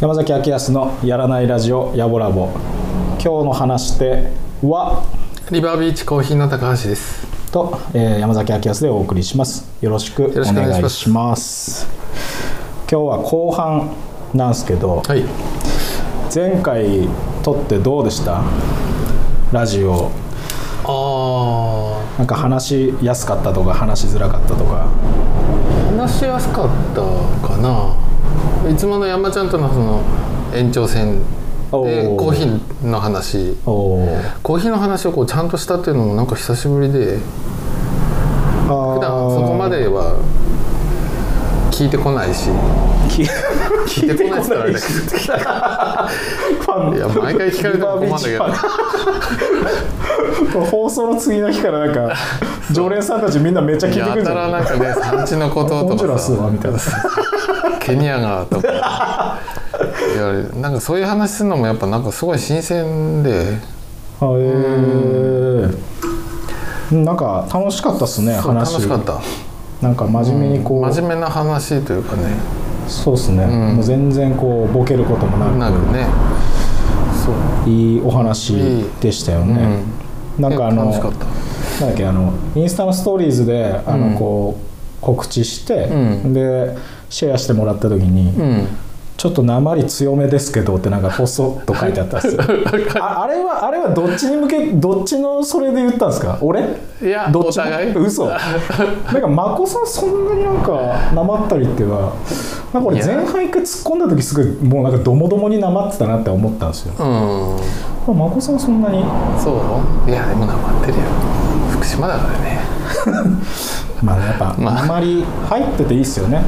山崎明康のやらないラジオやぼラボ今日の話し手はリバービーチコーヒーの高橋です。と、えー山崎明康でお送りします。よろしくお願いします。今日は後半なんですけどはい。前回撮ってどうでした？ラジオ。あなんか話しやすかったとか話しづらかったとか。ー話しやすかったかな。いつもの山ちゃんとのその延長線でコーヒーの話。コーヒーの話をこうちゃんとしたっていうのもなんか久しぶりで普普段そこまでは聞いてこないし 聞聞いてこないって言ったらあれだけファンどいや毎回聞かれても困るんだけどど放送の次の日からなんか常連さんたちみんなめっちゃ聞いてくやるんじゃないたらなんかね産地のことホンジュラとかさみたいなケニアがとか。いやなんかそういう話するのもやっぱなん。かすごい新鮮でへえなんか楽しかったっすねそう楽話しかった。なんか真面目にこう、真面目な話というかねそうっすね、ん。もう全然こうボケることもなく。ね。そう。いいお話でしたよね、なんかあのなんだっけあのインスタのストーリーズであの、うん。こう告知して、うん。でシェアしてもらった時に、うんちょっと鉛強めですけどってなんかポストと書いてあったんですよ。ああれはあれはどっちに向けどっちのそれで言ったんですか？俺？いやどっちも？お互い？嘘。なんか眞子さんそんなになんかなまったりっていうかなんか俺前半一回突っ込んだ時すごいもうなんかドモドモになまってたなって思ったんですよ。うん。眞子さんそんなに？そう？いやでもなまってるよ。福島だからね。まあやっぱまあ。あんまり入ってていいっすよね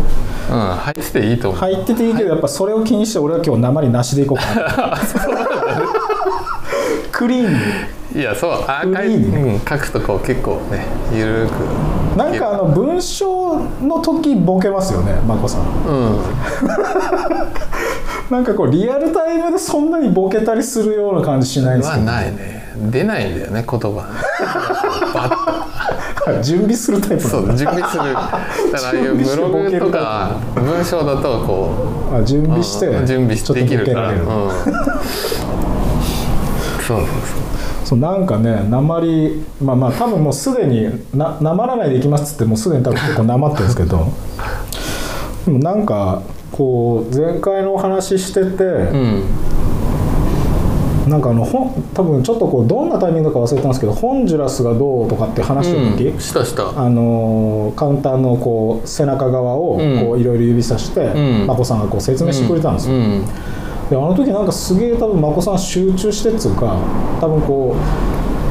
うん入ってていいと思う、入ってていいけどやっぱそれを気にして俺は今日鉛なしでいこうかな。クリーンにいやそうアーカイブ、うん、書くとこう結構ねゆるく。なんかあの文章の時ボケますよね眞子さん。うん。なんかこうリアルタイムでそんなにボケたりするような感じしないんですはけど、ないね。出ないんだよね言葉。準備するタイプそう準備する。だからああいうブログとか文章だとこあ準う備してうん準備してできるから。ちょっとボケられる。うん、そうそうそうなんかね鉛まあまあ多分もうすでにななまらないでいきますっつってもうすでに多分結構なまってるんですけどでもなんかこう前回のお話ししてて、そううん。なんかあのほん多分ちょっとこうどんなタイミングか忘れたんですけどホンジュラスがどうとかって話した時、うん。したした。あのーカウンターのこう背中側をいろいろ指さして、ん。眞子さんがこう説明してくれたんですよ、うんであの時なんかすげえ多分眞子さん集中してっつうか多分こ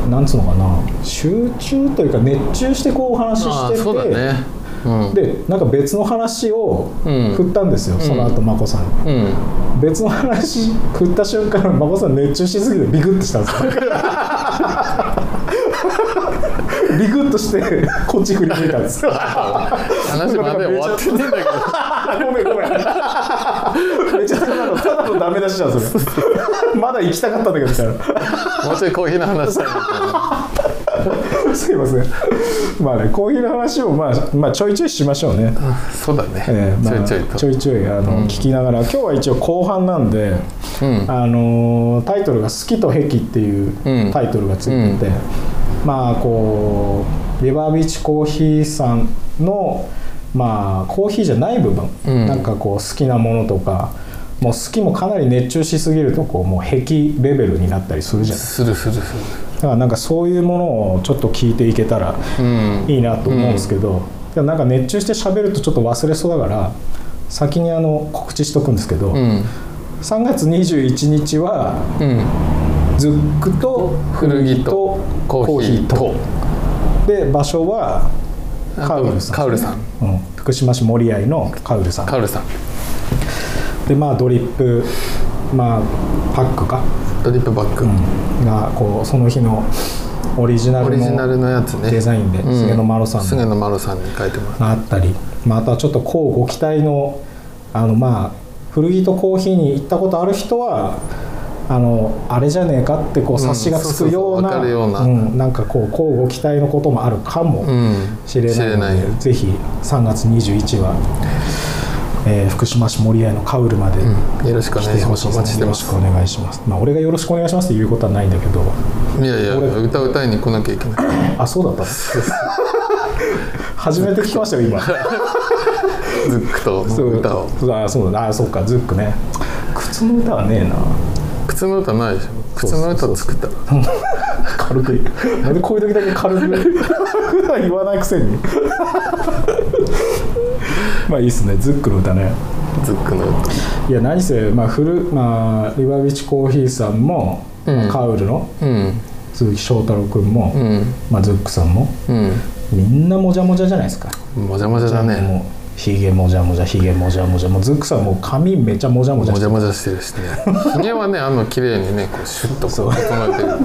うなんつうのかな集中というか熱中してこうお話ししててそうだね。うん。でなんか別の話をうん。振ったんですよ、その後眞子さん。に。うん。別の話振った瞬間眞子さん熱中しすぎてビクッとしたんですよ。ビクッとしてこっち振り向いたんですよ。話まで終わってんだけど ごめんごめんめっちゃただのただのダメ出しじゃんそれ。まだ行きたかったんだけどみたいな。もうちょいコーヒーの話。したいなすいません。まあねコーヒーの話をまあ、まあ、ちょいちょいしましょうね、そうだね、えーまあ、ちょいちょいと。ちょいちょいあの、聞きながら今日は一応後半なんで、うん。あのータイトルが「好きと癖」っていううん。タイトルがついてて、まあこうリバービーチコーヒーさんのまあコーヒーじゃない部分、うん。なんかこう好きなものとかもう好きもかなり熱中しすぎるとこうもう癖レベルになったりするじゃない。するするすだからなんかそういうものをちょっと聞いていけたらるうんいいなと思うんですけど、でもなんか熱中して喋るとちょっと忘れそうだから先にあの告知しとくんですけど、うん。3月21日はうん。ズックと古着とコーヒーと。で場所はカウルさんカウルさん。うん、福島市守合のカウルさん。カウルさんでまあドリップまあパックか、ドリップバッグ、うん、がこうその日のオリジナルオリジナルののやつね。デザインでうん。菅野丸さんの。菅野丸さんに書いてもらっがあったり。またちょっとこうご期待のあのまあ古着とコーヒーに行ったことある人はあのあれじゃねえかってこう察しがつくようなうん。なんかこうこうご期待のこともあるかもたうん。しれないので、知れないぜひ3月21は、えー福島市守谷のカウルまでうん。よろしくお来願いします。しいです、待ちしてますよろしくお願いします。まあ俺がよろしくお願いしますって言うことはないんだけど。いやいや俺歌歌いに来なきゃいけない。あそうだったの？初めて聞きましたよ今。ズックとそう。歌を。そうあそうだあそうかズックね。靴の歌はねえな。靴の歌ないでしょ靴の歌作ったら軽くなんでこういう時だけ軽く。普段言わないくせに。まあいいっすね。ズックの歌ね。ズックの歌。いや何せまあフルまあリバービーチコーヒーさんも、うん。カウルのうん。鈴木翔太郎君も、うん。まあ、ズックさんもうん。みんなもじゃもじゃじゃないですか。もじゃもじゃだねひげもじゃもじゃひげもじゃもじゃもうズックさんもう髪めちゃもじゃもじゃ。もじゃもじゃしてるしね。ひげはねあの綺麗にねこうシュッとこう整えてるから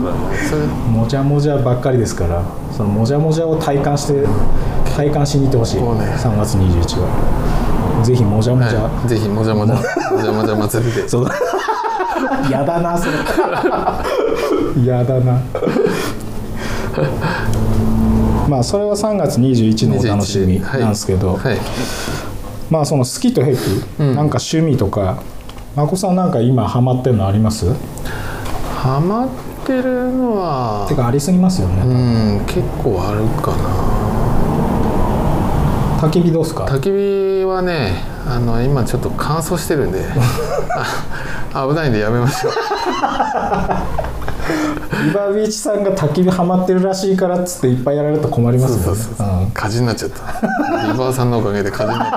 それもじゃもじゃばっかりですからそのもじゃもじゃを体感して体感しに行ってほしい、ね。3月21は。ぜひもじゃもじゃ、はい、ぜひもじゃもじゃもじゃもじゃ祭りで。そう。やだなそれ。やだなまあそれは3月21のお楽しみなんですけど、はい、まあその好きと癖、うん。なんか趣味とかまこさんなんか今ハマってるのあります？ハマってるのはてかありすぎますようね、ん結構あるかな。焚き火どうっすか？焚き火はねあの今ちょっと乾燥してるんで。あ危ないんでやめましょうリバービーチさんが焚き火ハマってるらしいからっつっていっぱいやられると困りますよね。そうそうそうう。ん。火事になっちゃった。リバーさんのおかげで火事になっ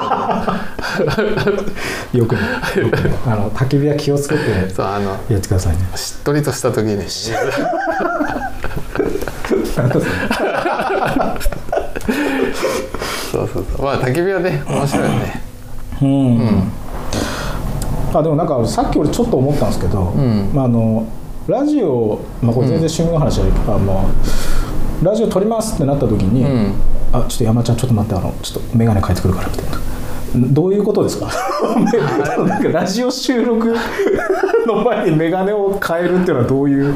た。よくね。よくね。あの焚き火は気をつけてやってくださいね。しっとりとした時に。なんだそれ。そうそうそう。まあ焚き火はね面白いよね。うん、あでもなんかさっき俺ちょっと思ったんですけど、ん。まあ、あのラジオ、まあ、これ全然趣味の話じゃないけど、あのラジオ撮りますってなった時に、うん。あちょっと山ちゃんちょっと待ってあのちょっと眼鏡変えてくるからみたいな。どういうことですか？なんか ラジオ収録の前に眼鏡を変えるっていうのはどういう？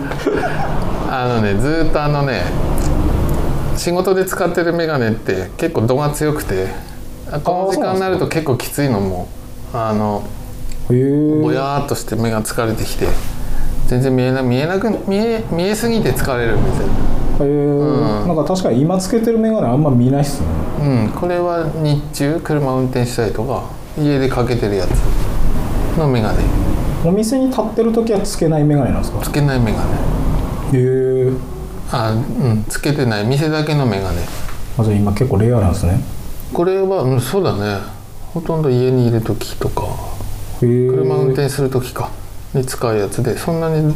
あのねずーっとあのね仕事で使ってるメガネって結構度が強くてあこの時間になると結構きついのもあのぼやーっとして目が疲れてきて全然見えな見えなく見え見えすぎて疲れるみたいへー。ん。なんか確かに今つけてる眼鏡あんま見ないっすね。なうん。これは日中車運転したりとか家でかけてるやつ。のメガネ。お店に立ってる時はつけない眼鏡なんですか？つけないメガネ。へえあうん。つけてない。店だけのメガネ。あじゃあ今結構レアなんですね。これは、うん、そうだね。ほとんど家にいる時とか。車運転する時かに使うやつでそんなに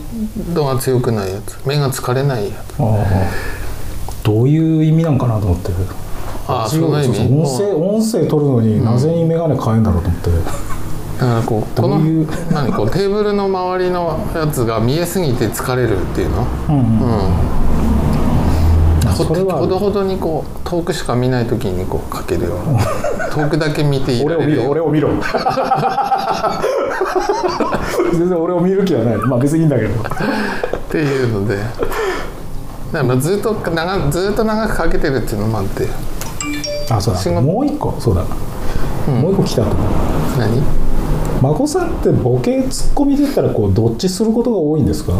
度が強くないやつ。目が疲れないやつ。どういう意味なんかなと思って。ああそんな意味。音声音声取るのになぜに眼鏡変えんだろうと思って、だからこうこの何こうテーブルの周りのやつが見えすぎて疲れるっていうの？うんうん。うん。ほほどほどにこう遠くしか見ない時にこうかけるような。遠くだけ見ていら俺を見ろ俺を見ろ 全然俺を見る気はない。まあ別にいいんだけど。っていうので。だからまあずっと長ずっと長くかけてるっていうのもあって。あそうだ。もう一個。そうだ、もう一個来たと思う。何？孫さんってボケツッコミで言ったらこうどっちすることが多いんですか？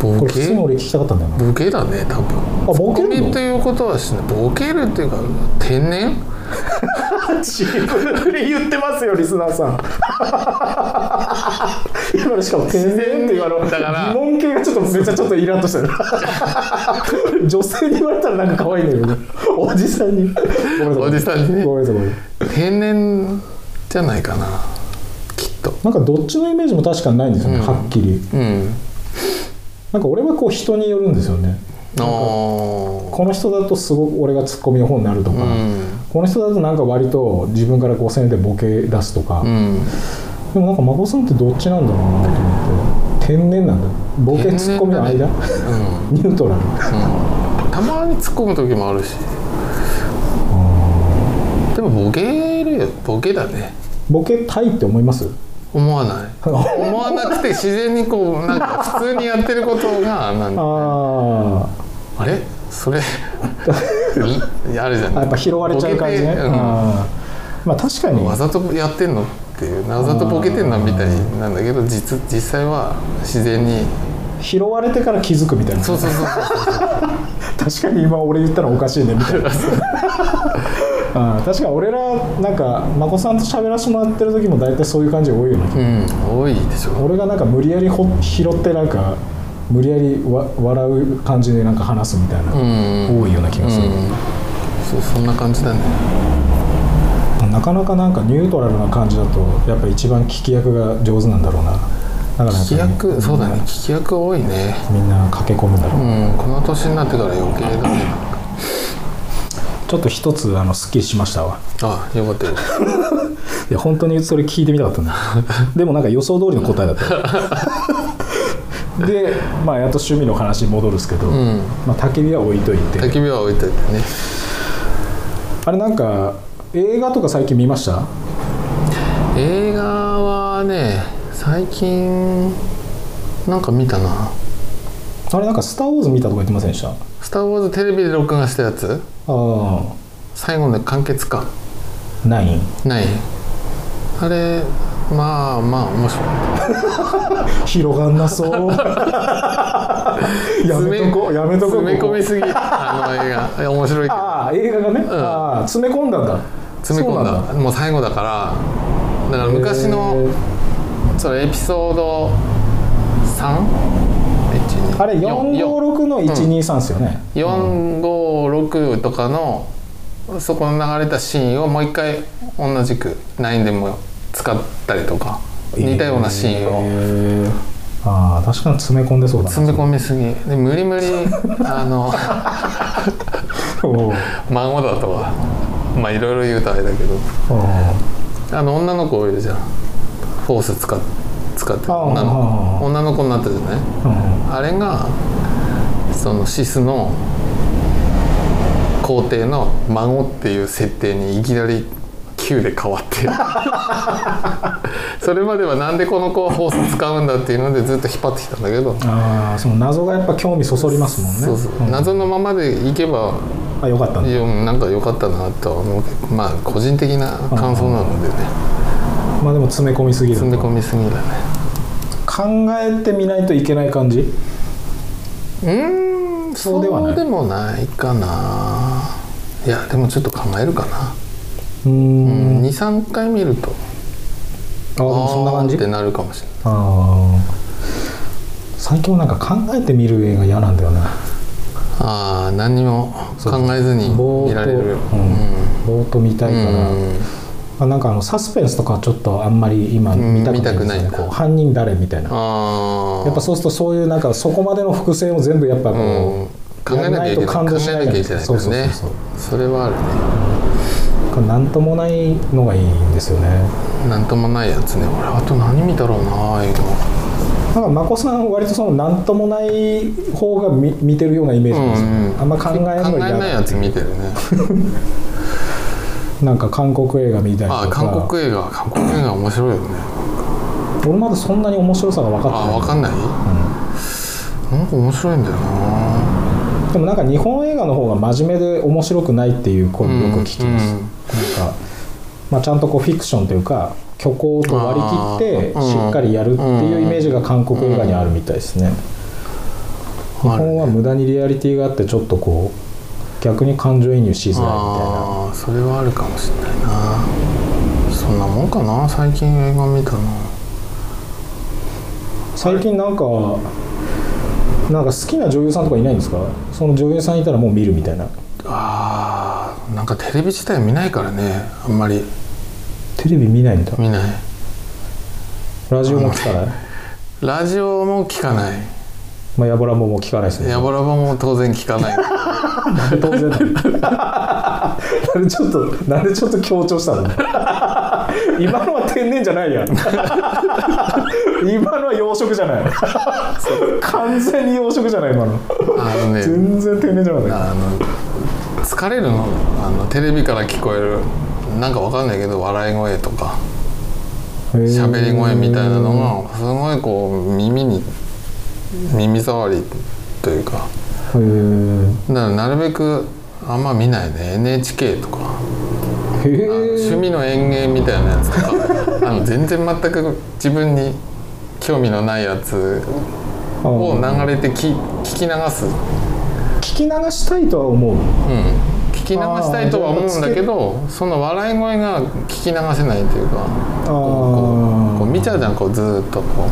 ボこれ俺聞きたかったんだよな。ボケだね多分。あボケるの？ということはしない。ボケるっていうか天然？自分で言ってますよリスナーさん。今のしかも「天然」っていうあのだから。疑問系がちょっとめっちゃちょっとイラッとしてる。女性に言われたらなんか可愛いんだけどおじさんに。ごめんなさい。おじさんにね。ごめんなさいごめんなさい。天然じゃないかな。きっと。なんかどっちのイメージも確かにないんですよね、うん。はっきり。うん。なんか俺はこう人によるんですよね。この人だとすごく俺がツッコミの方になるとか、うんこの人だとなんか割と自分からこうせんでボケ出すとか、うん。でもなんか孫さんってどっちなんだろうなと思って天然なんだ。ボケツッコミの間、うニュートラル。ん、うん、たまに突っ込む時もあるし。でもボケるよ。ボケだね。ボケたいって思います？思わない。思わなくて自然にこうなんか普通にやってることがなん ああれ？それ あるじゃん。あやっぱ拾われちゃう感じね、うん。まあ確かに。うん、わざとやってんのっていうわざとボケてんのみたいなんだけど実実際は自然に。拾われてから気づくみたいな。そうそうそう 確かに今俺言ったらおかしいねみたいな。あ確かに俺らなんか眞子さんと喋らせてもらってる時も大体そういう感じ多いよね。うん多いでしょ。俺がなんか無理やりほ拾ってなんか無理やりわ笑う感じでなんか話すみたいな、うん。多いような気がする、うん。そうそんな感じだね。なかなかなんかニュートラルな感じだとやっぱ一番聞き役が上手なんだろうな。だから聞き役そうだね。聞き役多いね。みんな駆け込むんだろう、うん。この年になってから余計だね。ちょっと一つあのすっきりしましたわ。あよかったよ。いや本当にそれ聞いてみたかったんだ。でもなんか予想通りの答えだったでまあやっと趣味の話に戻るんですけど、うん。まあ、焚き火は置いといて。焚き火は置いといてね。あれなんか映画とか最近見ました？映画はね最近なんか見たな。あれなんか「スター・ウォーズ」見たとか言ってませんでした？あ「スター・ウォーズ」テレビで録画したやつ？あ最後の完結か。ナインない。あれまあまあ面白い。広がんなそう。やめとこやめとこ詰め込みすぎ。あの映画。面白いああ映画がね、ああ詰め込んだんだ。詰め込んだ。もう最後だからだから昔のへそれエピソード 3? ーあれ456の123ですよね、456とかのそこの流れたシーンをもう一回同じく9でも使ったりとか似たようなシーンを。へーああ確かに詰め込んでそうだな。詰め込みすぎ。で無理無理 あの孫だとは。まあいろいろ言うとあれだけど。あの女の子いるじゃん。フォース使っ使ってあ女の女の子になったじゃない？うん。あれがそのシスの皇帝の孫っていう設定にいきなり9で変わって。それまではなんでこの子はフォース使うんだっていうのでずっと引っ張ってきたんだけど、ああその謎がやっぱ興味そそりますもんね。そうそう、ん。謎のままでいけばあよかったんだいやなんか良かったなとは思うけどまあ個人的な感想なのでね。まあでも詰め込みすぎる詰め込みすぎだね。考えてみないといけない感じ？うーんそうではない。そうでもないかな。いやでもちょっと考えるかなうーん。23回見るとあでもそんな感じ？ってなるかもしれない。ああ最近はなんか考えてみる映画嫌なんだよね。ああ何にも考えずに見られる。うん。ぼーっと見たいから、うん。あなんかあのサスペンスとかちょっとあんまり今うん見たくないねこう犯人誰みたいな。ああやっぱそうするとそういうなんかそこまでの伏線を全部やっぱこう、うん。考えなきゃいけない。考えなきゃいけないからね。そうそうそう。それはあるねなんともないのがいいんですよね。なんともないやつね。俺あと何見たろうなああいうの。なんか眞子さん割とそのなんともない方が見見てるようなイメージなんですよ、うんうん。あんま考えないやつ見てるね。なんか韓国映画見たりとか。ああ韓国映画韓国映画面白いよね。俺まだそんなに面白さが分かってない。あ分かんない、なんか面白いんだよなでもなんか日本映画の方が真面目で面白くないっていう声をよく聞きます、うんなんか、まあ、ちゃんとこうフィクションというか虚構と割り切ってしっかりやるっていうイメージが韓国映画にあるみたいですね、日本は無駄にリアリティがあってちょっとこう逆に感情移入しづらいみたいな。それはあるかもしれないな。そんなもんかな？最近映画見たの。最近なんかなんか好きな女優さんとかいないんですか？その女優さんいたらもう見るみたいな。あーなんかテレビ自体見ないからねあんまり。テレビ見ないんだ。見ない。ラジオも聞かない？ラジオも聞かない。まあヤボラボも聞かないですね。ヤボラボも当然聞かない。なんで当然 なんでちょっとなんでちょっと強調したの？今のは天然じゃないやん 今のは養殖じゃない。完全に養殖じゃない今の。あのね。全然天然じゃなかった。あの疲れるの？あのテレビから聞こえる。なんかわかんないけど笑い声とか。喋り声みたいなのがすごいこう耳に耳障りというか。だからなるべくあんま見ないね。NHK とか。趣味の園芸みたいなやつとか。あの全然全く自分に興味のないやつを流れてき聞き流す、聞き流したいとは思う。うん、聞き流したいとは思うんだけどその笑い声が聞き流せないというかあこうこうあ見ちゃうじゃんこうずーっとこ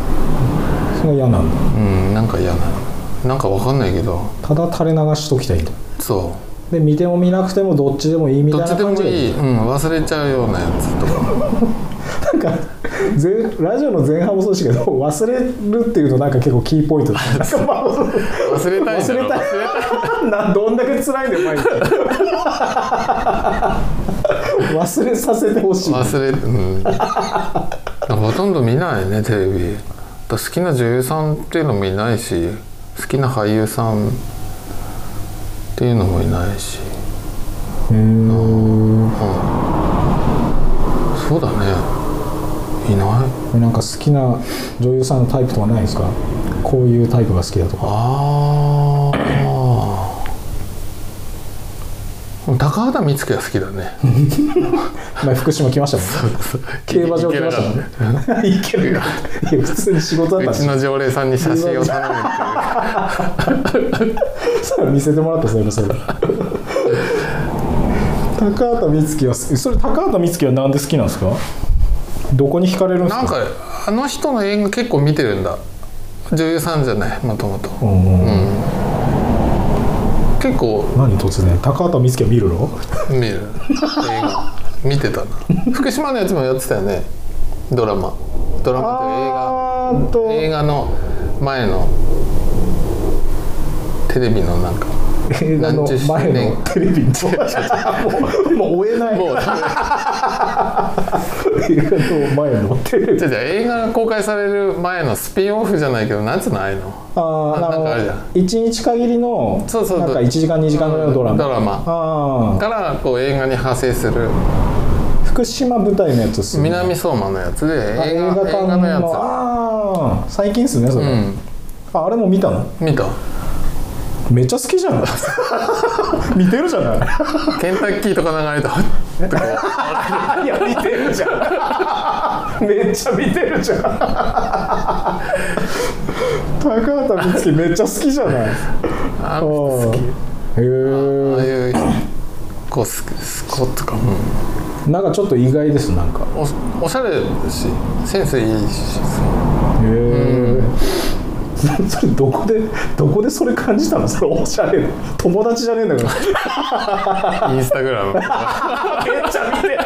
それが嫌なんだ。ううんなんか嫌な。のなんかわかんないけど。ただ垂れ流しときたいんだそで見ても見なくてもどっちでもいいみたいなうどっちでもいい、うん、忘れちゃうようなやつとか なんか前ラジオの前半もそうですけど忘れるっていうのなんか結構キーポイントです忘れたい忘れたい。などんだけ辛いんだよ毎日。忘れさせてほしい。忘れうん。ほとんど見ないねテレビ。好きな女優さんっていうのもいないし好きな俳優さんっていうのもいないし。へー。そうだね。いない。なんか好きな女優さんのタイプとかないですか？こういうタイプが好きだとか。あ高畑充希は好きだね。前福島来ましたもんね。競馬場来ましたもんね。いけるよ。普通に仕事だったしうちの常連さんに写真を頼むっていうさあ見せてもらったそれそれ。高畑充希はそれ高畑充希はなんで好きなんですか？どこに惹かれるんですか？なんかあの人の映画結構見てるんだ。女優さんじゃないもともと。うん結構何突然？高畑充希は見るの？見る。映画。見てたな。福島のやつもやってたよね。ドラマ。ドラマって映画。映画の前の。テレビのなんか映画の前のテレビのもうもう追えない。映画の前のテレビ。映画が公開される前のスピンオフじゃないけどなんつうのああいうの。あああなんかあるじゃん。一日限りのそうそうなんか1時間2時間ぐらいのドラマ。ドラマ。からこう映画に派生する。福島舞台のやつっすよね。南相馬のやつであ映画映映画のやのああ最近っすねそれ、うん。ああれも見たの？見ためっちゃ好きじゃない？見てるじゃない？ケンタッキーとか流れてはっってこういや見てるじゃん。めっちゃ見てるじゃん。高畑充希めっちゃ好きじゃない？あ好き。へああえいうこうススコットか、なんかちょっと意外ですなんか。おおしゃれだしセンスいいし。へえ、それどこでどこでそれ感じたの？それおしゃれな友達じゃねえんだから。インスタグラム。めっちゃ見てる。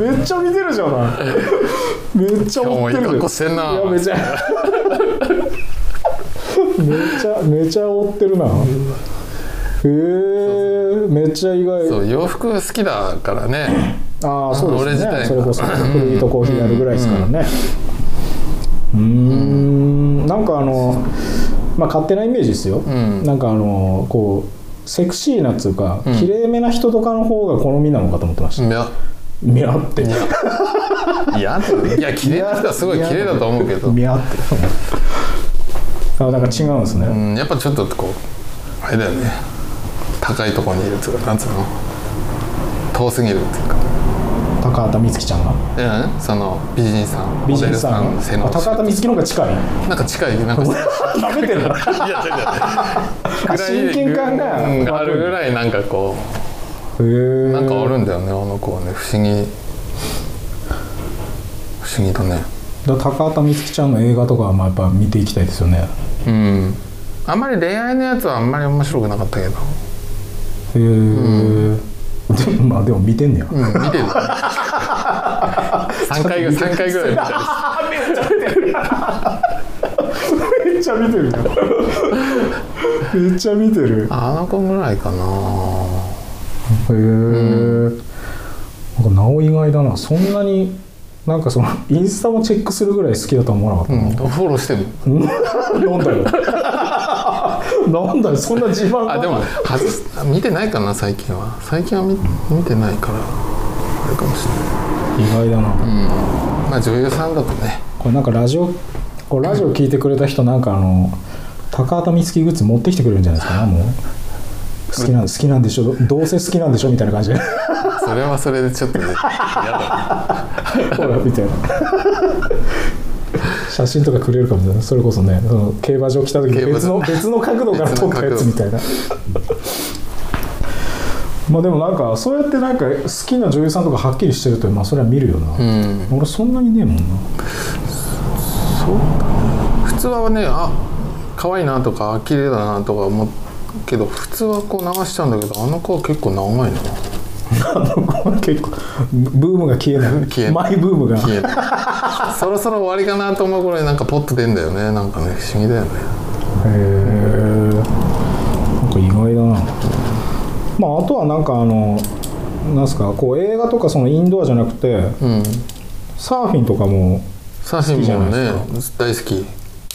めっちゃ見てるじゃない。めっちゃ追ってる。いやめちゃめちゃめちゃ追ってるな。へえめっちゃ意外。そう洋服好きだからね。ああそうですね。それこそ古着とコーヒーやるぐらいですからね。うーんなんかあのまあ勝手なイメージですよ、ん。なんかあのこうセクシーなっつうか、ん。綺麗めな人とかの方が好みなのかと思ってました、いや。ミャって。いや。いや綺麗な人はすごい綺麗だと思うけど、ミャって。あなんか違うんですね、うん、やっぱちょっとこうあれだよね。高いところにいるっていうかなんつうの。遠すぎるっていうか高畑充希ちゃんが。うんその美人さん美人さん。モデル背のあ高畑充希の方が近い。なんか近い？なんか なめてる。ないや違う。違う親近感がうんあるぐらいなんかこへうえなんかあるんだよねあの子はね。不思議。不思議だね。だ高畑充希ちゃんの映画とかはまあやっぱ見ていきたいですよね。うん。あんまり恋愛のやつはあんまり面白くなかったけど。へえ、まあでも見てんねや、うん見てる。3回ぐらい三回ぐらい見たりめっちゃ見てるめっちゃ見てる。へあの子ぐらいかな。え、なんかなお意外だな。そんなになんかそのインスタもチェックするぐらい好きだとは思わなかったうん、フォローしてる。なんだよ なんだよそんな自慢があでもはず見てないかな最近は。最近は見見てないからあれかもしれない。意外だな、うん。まあ女優さんだとね。これなんかラジオこれラジオ聞いてくれた人なんかあの高畑充希グッズ持ってきてくれるんじゃないですかねもう。好きなん好きなんでしょどうせ好きなんでしょみたいな感じ。でそれはそれでちょっとね嫌だほらみたいな写真とかくれるかもしれないそれこそねその競馬場来た時別の別の角度から撮ったやつみたいな。まあでもなんかそうやってなんか好きな女優さんとかはっきりしてるとまあそれは見るよな、うん。俺そんなにねえもんな。そう普通はねあ可愛いなとか綺麗だなとか思うけど普通はこう流しちゃうんだけどあの子は結構長いな 結構ブームが消えない。マイブームが。消えない。そろそろ終わりかなと思う頃になんかポッと出んだよね。なんかね不思議だよね。へえなんか意外だな。まああとはなんかあのなんすかこう映画とかそのインドアじゃなくてうん。サーフィンとかも、サーフィンも好きじゃねない大好き。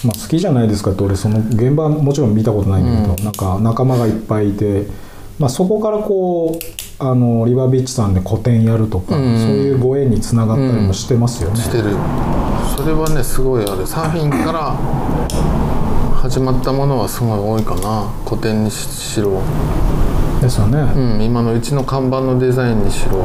まあ、好きじゃないですかって俺その現場はもちろん見たことないんだけど、なんか仲間がいっぱいいて、まあ、そこからこうあのリバービーチさんで個展やるとか、うん。そういうご縁につながったりもしてますよね。してる。それはねすごいあるサーフィンから始まったものはすごい多いかな。古典にししろ、ですよね。うん、今のうちの看板のデザインにしろ。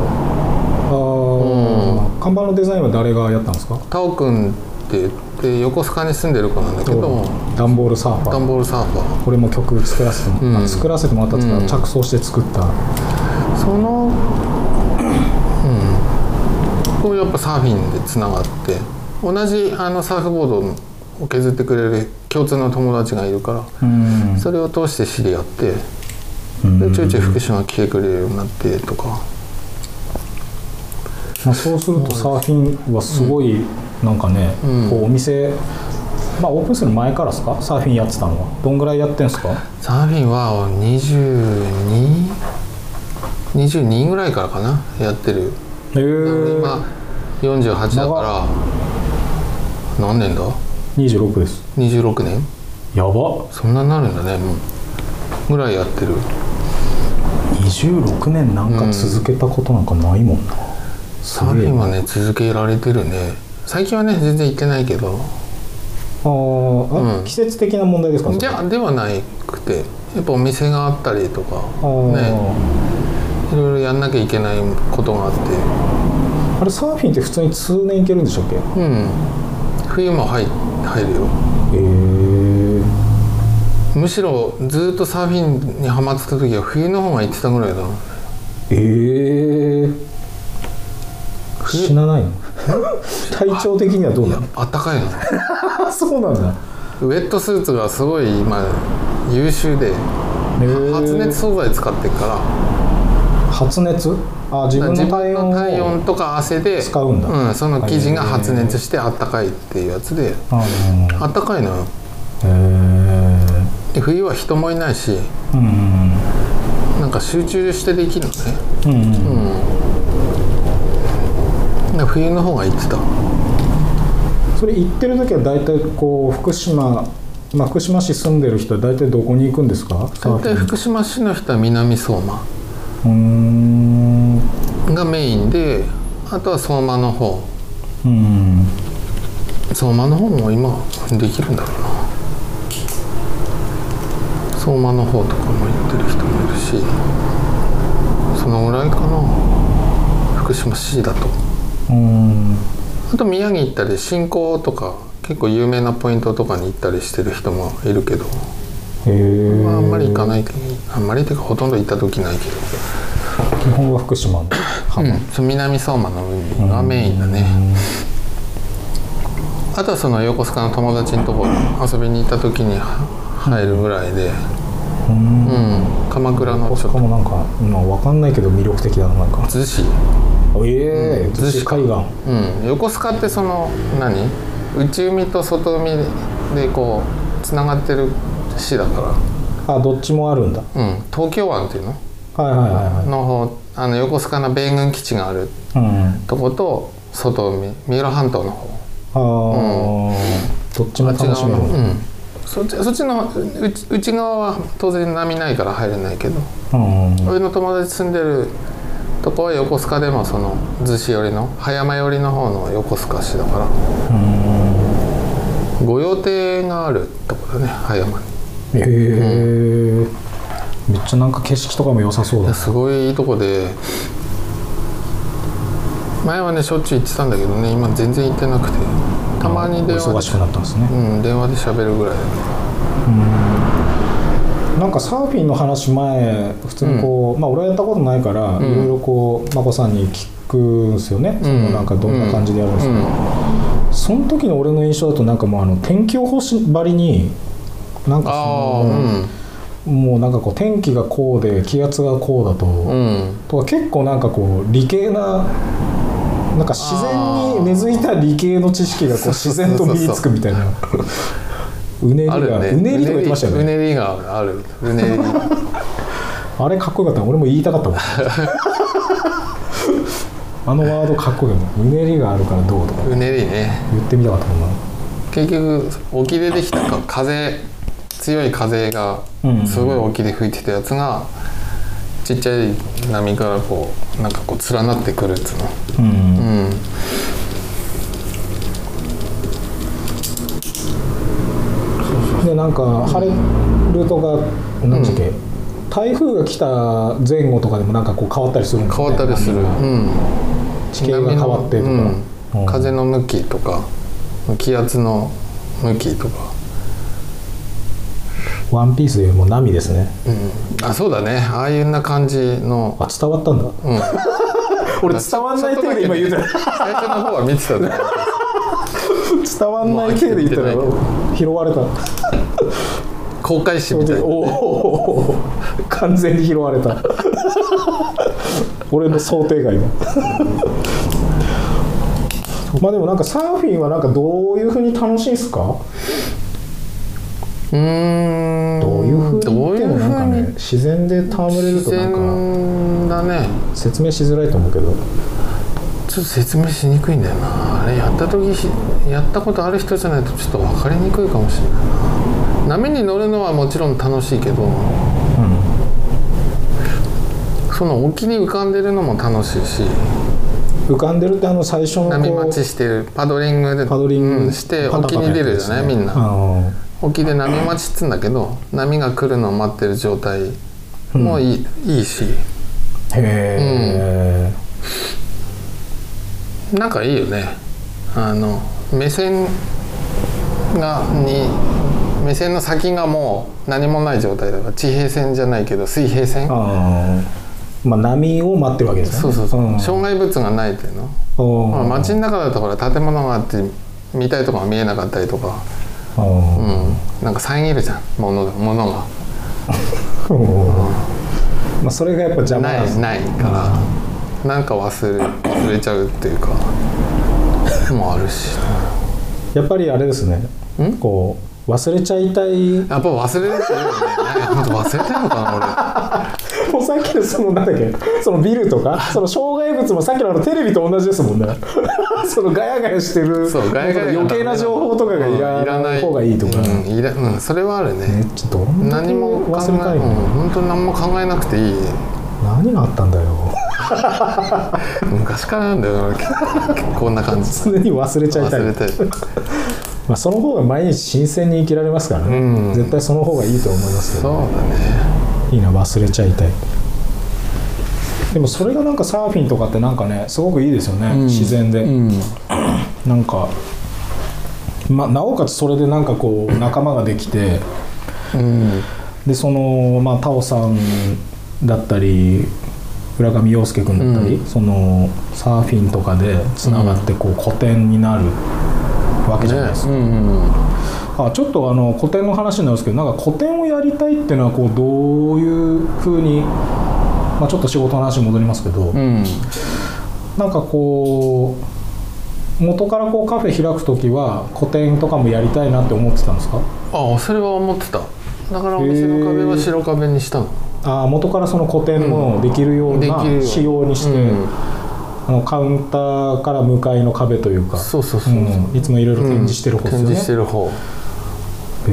あー看板のデザインは誰がやったんですか？タオくんって言って横須賀に住んでる子なんだけどダンボールサーファー。ダンボールサーファー。これも曲作らせても、うん。あ作らせてもらったっていうか、うん。着想して作った。そのうん。こうやっぱサーフィンでつながって同じあのサーフボードを削ってくれる共通の友達がいるからうん。それを通して知り合ってうん。でちょいちょい福島来てくれるようになってとか。まあ、そうするとサーフィンはすごいなんかね、うん。こうお店まあオープンする前からですか？サーフィンやってたのは。どんぐらいやってんすか？サーフィンは2222ぐらいからかな？やってる。へえ今48だから。何年だ？26です。26年。やば。そんなになるんだねもう。ぐらいやってる。26年なんか続けたことなんかないもんな、すサーフィンはね続けられてるね最近はね全然行ってないけど。あうん。季節的な問題ですか？じゃではなくてやっぱお店があったりとかね。いろいろやんなきゃいけないことがあって。あれサーフィンって普通に通年行けるんでしたっけ？へうん。冬も入入るよ。えむしろずっとサーフィンにハマってた時は冬の方が行ってたぐらいだええ死なないの？体調的にはどうなの？あったかいの。あ そうなんだ。ウェットスーツがすごい今優秀で発熱素材使ってるから。発熱？あ自分自の体温体温とか汗で使うんだ。うん、その生地が発熱してあったかいっていうやつでああったかいのよ。へえで冬は人もいないしうんなんか集中してできるのね。うんうんで冬の方が行ってたそれ行ってる時は大体こう福島まあ福島市住んでる人は大体どこに行くんですか？大体福島市の人は南相馬。がメインであとは相馬の方。うん。相馬の方も今できるんだろうな。相馬の方とかも行ってる人もいるしそのぐらいかな。福島市だと。うんあと宮城行ったり新港とか結構有名なポイントとかに行ったりしてる人もいるけど、まあ、あんまり行かないけどあんまりっていうかほとんど行った時ないけ基本は福島のど、浜、うん、南相馬の海がメインだね、あとはその横須賀の友達のとこ遊びに行った時に入るぐらいで、うん。うん、鎌倉の大ちょっと。阪もなんか、まあ、わかんないけど魅力的だななんか。逗子、ええ逗子海岸。うん、横須賀ってその何？内海と外海でこうつながってる市だかあどっちもあるんだ。ら、うん、東京湾っていうの？はいはいはいはい。の方あの横須賀の米軍基地があるうんとこと外海。三浦半島の方。ああ、どっちもあっち楽しめるうん。そっちそっちの内内側は当然波ないから入れないけど。うん俺の友達住んでるとこは横須賀でもその逗子寄りの葉山寄りの方の横須賀市だから。御用邸があるとこだね葉山に。へえ、めっちゃなんか景色とかも良さそうだすごいいいとこで。前はねしょっちゅう行ってたんだけどね今全然行ってなくて。たまに電話しくなったんですね、うん電話で喋るぐらいだけなんかサーフィンの話前普通にこう、まあ俺はやったことないから、ん。いろいろこう眞子さんに聞くんですよね、そのなんかどんな感じでやるんですか、うん。その時の俺の印象だとなんかもうあの天気予報士ばりになんかその、うん。もうなんかこう天気がこうで気圧がこうだと、うん。とか結構なんかこう理系ななんか自然に根付いた理系の知識がこう。自然と身につくみたいなうねりが、うねりとか言ってましたよね。うねりがある。うねり。あれかっこよかった。俺も言いたかったもん。あのワードかっこよかったうねりがあるからどうとか。うねりね。言ってみたかったもんな。結局沖でできたか風強い風がうんすごい沖で吹いてたやつがちっちゃい波からこうなんかこう連なってくるっつうの。うん。うんなんか晴れるとか何だっけ、台風が来た前後とかでもなんかこう変わったりするんです変わったりする。うん。地形が変わってとか、うん。うん。風の向きとか気圧の向きとか。ワンピースよりも波ですね。うん。あそうだね。ああいうな感じの。あ伝わったんだ。うん。俺伝わんない程度今言うてた最初の方は見てたね 伝わんない程度言ったら拾われた公開誌みたいな。おお完全に拾われた。俺の想定外。のまあでもなんかサーフィンはなんかどういうふうに楽しいんすか？うーん。どういうふうにどういう言ってもなんかね自然で戯れる自となんか。然だね。説明しづらいと思うけど。ちょっと説明しにくいんだよな。あれやった時しやったことある人じゃないとちょっと分かりにくいかもしれないな波に乗るのはもちろん楽しいけどその沖に浮かんでるのも楽しいし浮かんでるってあの最初の波待ちしてるパドリングでパドリングうんして沖に出るじゃないみんな。あ沖で波待ちっつうんだけど波が来るのを待ってる状態もいい,、いいし。ー。へえ、なんかいいよね。あの目線がに目線の先がもう何もない状態だから地平線じゃないけど水平線。ああまあ波を待ってるわけですね。そうそうそう、ん。障害物がないっていうの、まあ、街の中だとほら建物があって見たいとこが見えなかったりとか、あうーん、なんか遮るじゃん。物が物が。おー。まあそれがやっぱ邪魔ないないから。なんか忘れ忘れちゃうっていうか。もあるし。やっぱりあれですね。ん？こう忘れちゃいたい。やっぱ忘れるっていうよね本当忘れてんのかな もうさっきのそのなんだっけそのビルとかその障害物もさっきのあのテレビと同じですもんね。そのガヤガヤしてるそうガヤガヤ余計な情報とかがいうんらない。方がいいとか、うんいらうん、それはあるね。ねちょっと何も忘れたいの、うん、本当何も考えなくていい。何があったんだよ。昔からなんだよな俺。こんな感じ。常に忘れちゃいたい。忘れてまあ、その方が毎日新鮮に生きられますからね、うん。絶対その方がいいと思いますけそうどだね。いいな忘れちゃいたい。でもそれがなんかサーフィンとかってなんかねすごくいいですよね、自然で、うん。なんか、まあ、なおかつそれでなんかこう仲間ができて。うん。でそのまあタオさんだったり浦上陽介君だったり、うん。そのサーフィンとかでつながってこう古典になるわけじゃないですか、ねうん。あちょっとあの古典の話になるんですけどなんか古典をやりたいっていうのはこうどういうふうに、まあ、ちょっと仕事の話に戻りますけど、うん。なんかこう元からこうカフェ開く時は古典とかもやりたいなって思ってたんですか？あそれは思ってた。だからお店の壁は白壁にしたの。あ元からその古典もできるような。仕様にして、うんあのカウンターから向かいの壁というか。そうそうそうそう、うん。いつもいろいろ展示してる方ですよね、展示してる方。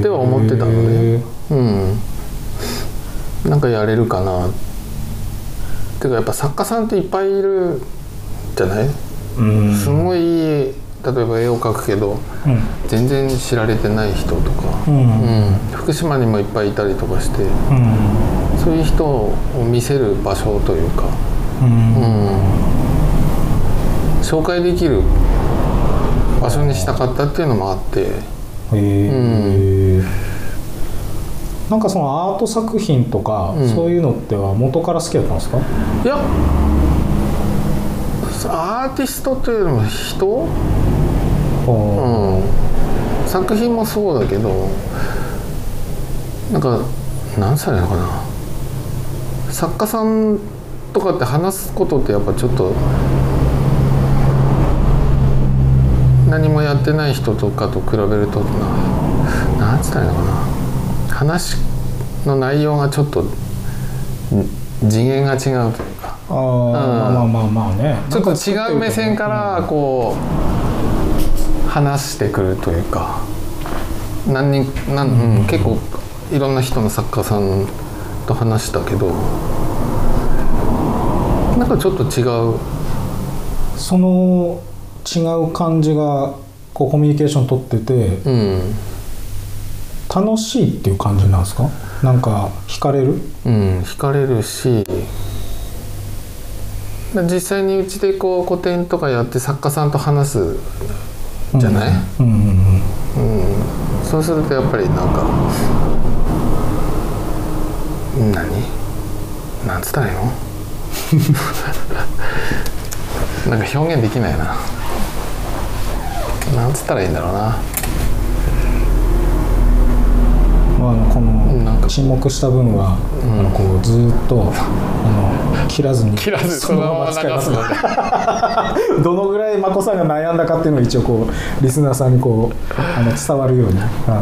では思ってたのへで。うん。なんかやれるかな。てかやっぱ作家さんっていっぱいいるじゃない？ーうん。すごい例えば絵を描くけどうん。全然知られてない人とか、うん。うん。福島にもいっぱいいたりとかして。うん。そういう人を見せる場所というか、うん。うん、紹介できる場所にしたかったっていうのもあって。へえ、なんかそのアート作品とか、うん。そういうのっては元から好きだったんですか？いやアーティストというよりも人、うんうん、作品もそうだけどなんか何歳なのかな？作家さんとかって話すことってやっぱちょっと何もやってない人とかと比べるとななんつったらいいのかな。話の内容がちょっとん次元が違うというか。あーまあまあまあまあね。ちょっと違う目線からこう話してくるというか。何人なん、うん、結構いろんな人の作家さんと話したけどなんかちょっと違う。その違う感じがこうコミュニケーション取っててうん。楽しいっていう感じなんですか？なんか惹かれる？うん惹かれるし実際にうちでこう個展とかやって作家さんと話すじゃない、うんうんそうするとやっぱりなんか何？なんつったらいいの？なんか表現できないななんつったらいいんだろうな。まあ、こなんか。の沈黙した分は、あのこうずーっとあの切らずに切らずそのまま使います どのぐらい眞子さんが悩んだかっていうのを一応こうリスナーさんにこうあの伝わるようにあ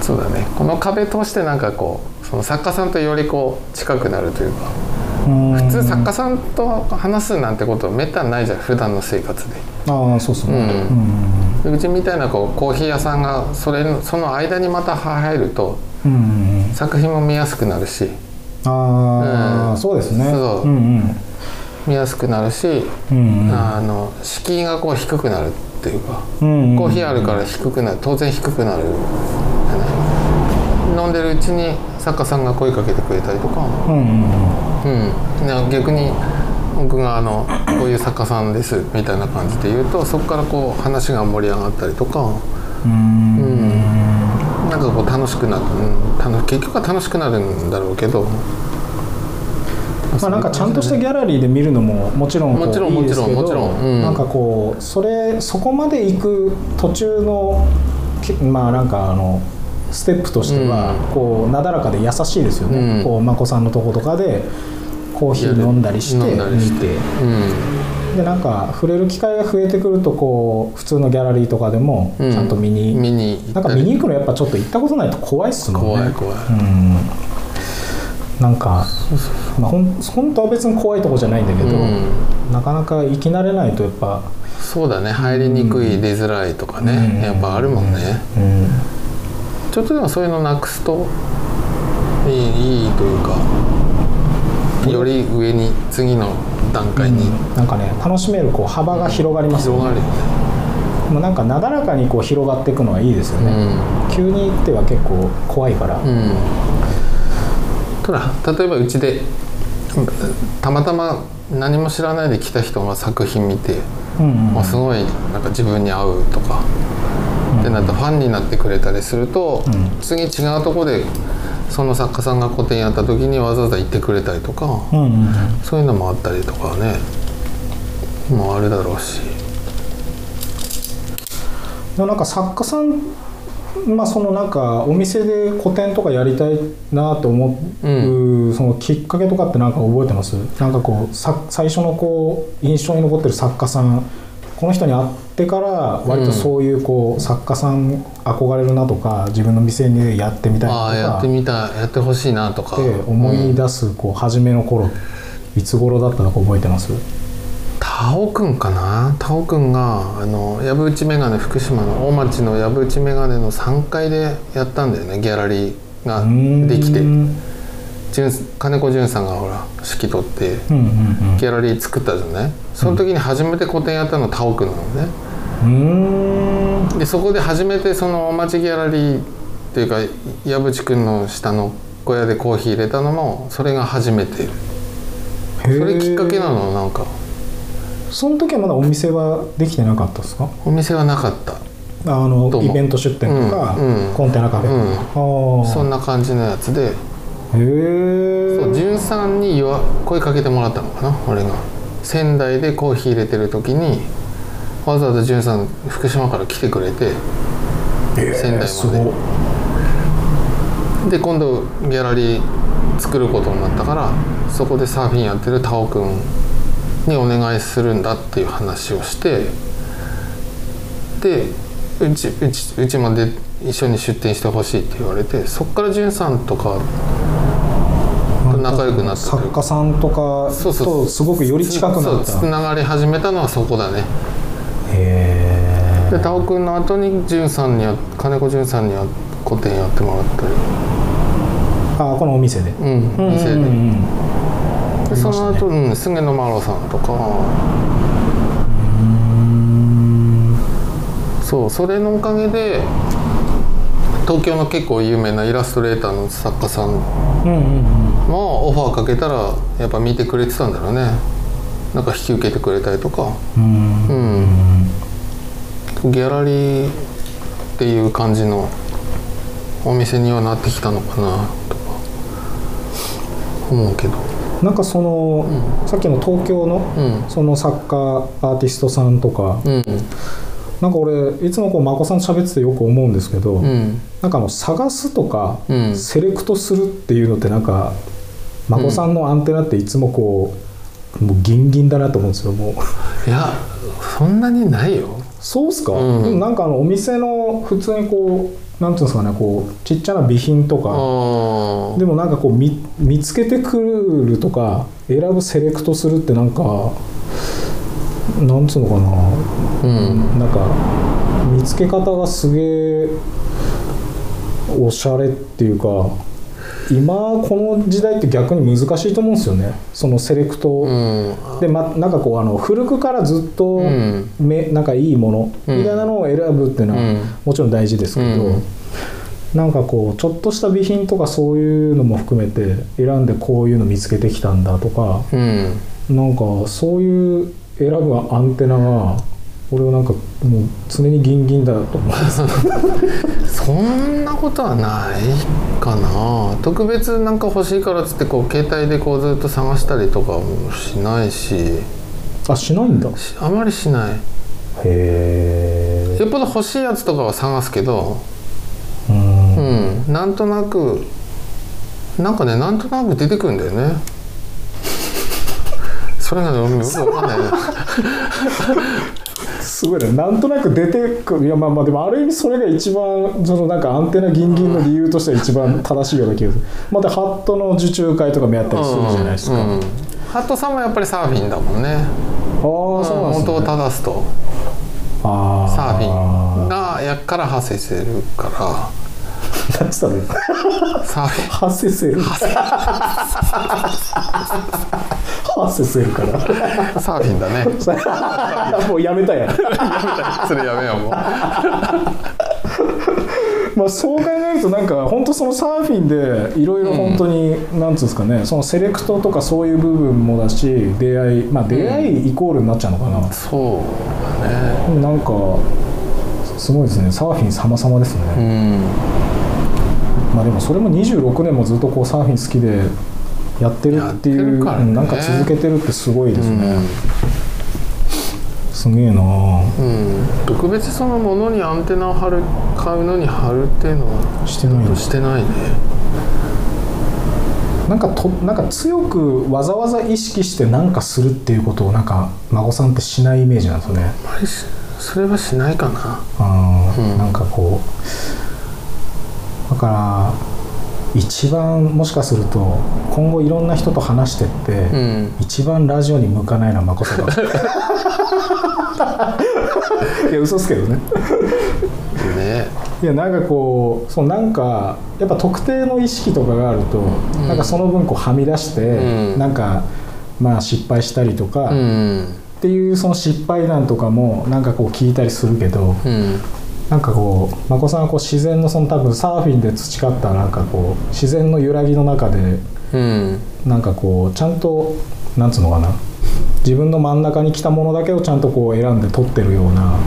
そうだね。この壁通してなんかこうその作家さんとよりこう近くなるというか。の普通作家さんと話すなんてことめったにないじゃん普段の生活で。ああそうそう、うん。うん。うちみたいなこうコーヒー屋さんがそれのその間にまた入るとうん。うん作品も見やすくなるし。ああ、うん。そうですね。そう。うんうん。見やすくなるし、うんうん。あの敷居がこう低くなるっていうか、うんうん。コーヒーあるから低くなる当然低くなる。飲んでるうちに作家さんが声かけてくれたりとか、うんうんうん。逆に僕があのこういう作家さんですみたいな感じで言うとそこからこう話が盛り上がったりとか、うん。なんかこう楽しくなる、うん、楽結局は楽しくなるんだろうけど。まあ、なんかちゃんとしたギャラリーで見るのももちろんもちろんいいですけどもちろんもちろん。うん。なんかこうそれそこまで行く途中のきまあなんかあのステップとしては、こうなだらかで優しいですよね、うん。こう眞子さんのとことかでコーヒー飲んだりして見て。うん。でなんか触れる機会が増えてくるとこう普通のギャラリーとかでもうん。ちゃんと見に、見に行なんか見に行くのやっぱちょっと行ったことないと怖いっすもんね。怖い怖い。うん。なんか、まあ、ほん本当は別に怖いとこじゃないんだけど、うんなかなか行き慣れないとやっぱ、そうだね入りにくい、出づらいとかね、うんやっぱあるもんね、うんちょっとでもそういうのなくすといいいいというかより上に次の段階に。なんかね楽しめるこう幅が広がりますよね。広がるよね、もうなんかなだらかにこう広がっていくのはいいですよね、急に行っては結構怖いから、うん、うん、ただ例えばうちでたまたま何も知らないで来た人が作品見て、うんうんあすごいなんか自分に合うとか、ってなったらファンになってくれたりすると、うん。次違うとこでその作家さんが個展やった時にわざわざ行ってくれたりとか、そういうのもあったりとかね。もうあるだろうし。でもなんか作家さんまあそのなんかお店で個展とかやりたいなと思う、うそのきっかけとかってなんか覚えてます？なんかこうさ最初のこう印象に残ってる作家さんこの人に会ってから割とそういうこう、作家さん憧れるなとか自分の店にやってみたいなとかってみたやってほしいなとか。って思い出すこう初めの頃いいつ頃だったのか覚えてます？タオくんかな？タオくんがあの藪内メガネ福島の大町の藪内メガネの3階でやったんだよねギャラリーができて。純金子潤さんがほら指揮取ってうんうんギャラリー作ったじゃない？その時に初めて個展やったのタオくんなのね。うん。でそこで初めてその大町ギャラリーっていうか藪内くんの下の小屋でコーヒー入れたのもそれが初めて。それきっかけなのなんか。その時はまだお店はできてなかったですか？お店はなかった。あのイベント出店とか、うんうん。コンテナカフェうん。とか、あそんな感じのやつでへえそう潤さんに声かけてもらったのかな俺が。仙台でコーヒー入れてる時にわざわざ潤さん福島から来てくれて仙台まで。で今度ギャラリー作ることになったからそこでサーフィンやってるタオくんにお願いするんだっていう話をしてでうちうちうちまで一緒に出店してほしいって言われてそっから潤さんとかと仲良くなったという。か作家さんとかとすごくより近くなった。つながり始めたのはそこだね。へでタオくんの後に潤さんには金子潤さんには個展やってもらったり。あこのお店で。うん店で、うんうんうん。でその後、うん、菅野麻呂さんとか。そうそれのおかげで東京の結構有名なイラストレーターの作家さんうんうんうんもオファーかけたらやっぱ見てくれてたんだろうね。なんか引き受けてくれたりとか。うん。うんギャラリーっていう感じのお店にはなってきたのかなとか思うけど。なんかその、さっきの東京の、うん。その作家アーティストさんとか、うんなんか俺いつもこう眞子さんと喋っててよく思うんですけど、うん。なんかあの探すとか、うん。セレクトするっていうのってなんか眞子さんのアンテナっていつもこうもうギンギンだなと思うんですよもう。いやそんなにないよ。そうっすか、うん。でもなんかあのお店の普通にこうなんていうんですかねこうちっちゃな備品とか、でもなんかこう見見つけてくるとか選ぶセレクトするってなんかなんつうのかな。うん。なんか見つけ方がすげえおしゃれっていうか今この時代って逆に難しいと思うんですよね。そのセレクト、うん。でまなんかこうあの古くからずっとうん。め、なんかいいものうん。みたいなのを選ぶっていうのはうん。もちろん大事ですけど、うん。なんかこうちょっとした備品とかそういうのも含めて選んでこういうの見つけてきたんだとかうん。なんかそういう選ぶアンテナが俺はなんかもう常にギンギンだと思うんですそんなことはないかな。特別なんか欲しいからっつってこう携帯でこうずっと探したりとかもしないし。あしないんだ。あまりしない。え。よっぽど欲しいやつとかは探すけど。うん。うん。なんとなくなんかねなんとなく出てくるんだよねそれがね俺よくわかんないなすごいね。なんとなく出てくる。いやまあまあでもある意味それが一番そのなんかアンテナギンギンの理由としては一番正しいような気がする。またハットの受注会とかもやったりするじゃないですか、うん。うんハットさんもやっぱりサーフィンだもんね。ああそうなんです元をね正すと。あー。サーフィンがやっから派生してるから何つったの？今サーフィン発生せる発生せるから。サーフィンだね。もうやめたやん。それやめようもう。まあそう考えるとなんか本当そのサーフィンでいろいろ本当に、なんつうんですかねそのセレクトとかそういう部分もだし出会いまあ出会いイコールになっちゃうのかな、そうだね。なんかすごいですね。サーフィン様々ですね、うんまあでもそれも26年もずっとこうサーフィン好きでやってるっていうてね。うんなんか続けてるってすごいですね、うん。すげえなうん、特別そのものにアンテナを張る買うのに貼るっていうのはしてないしてないね。なんかとなんか強くわざわざ意識して何かするっていうことをなんか孫さんってしないイメージなんですよね。それはしないかな。あーうん。なんかこうだから一番もしかすると今後いろんな人と話してって、うん。一番ラジオに向かないのはまこさんだいや嘘っすけどね。ね。いやなんかこうそうなんかやっぱ特定の意識とかがあると、なんかその分こうはみ出して、うん。なんかまあ失敗したりとか、うっんていうその失敗談とかもなんかこう聞いたりするけど、うんなんかこう眞子さんはこう自然のその多分サーフィンで培ったなんかこう自然の揺らぎの中でうん。なんかこうちゃんとなんつうのかな。自分の真ん中に来たものだけをちゃんとこう選んで撮ってるような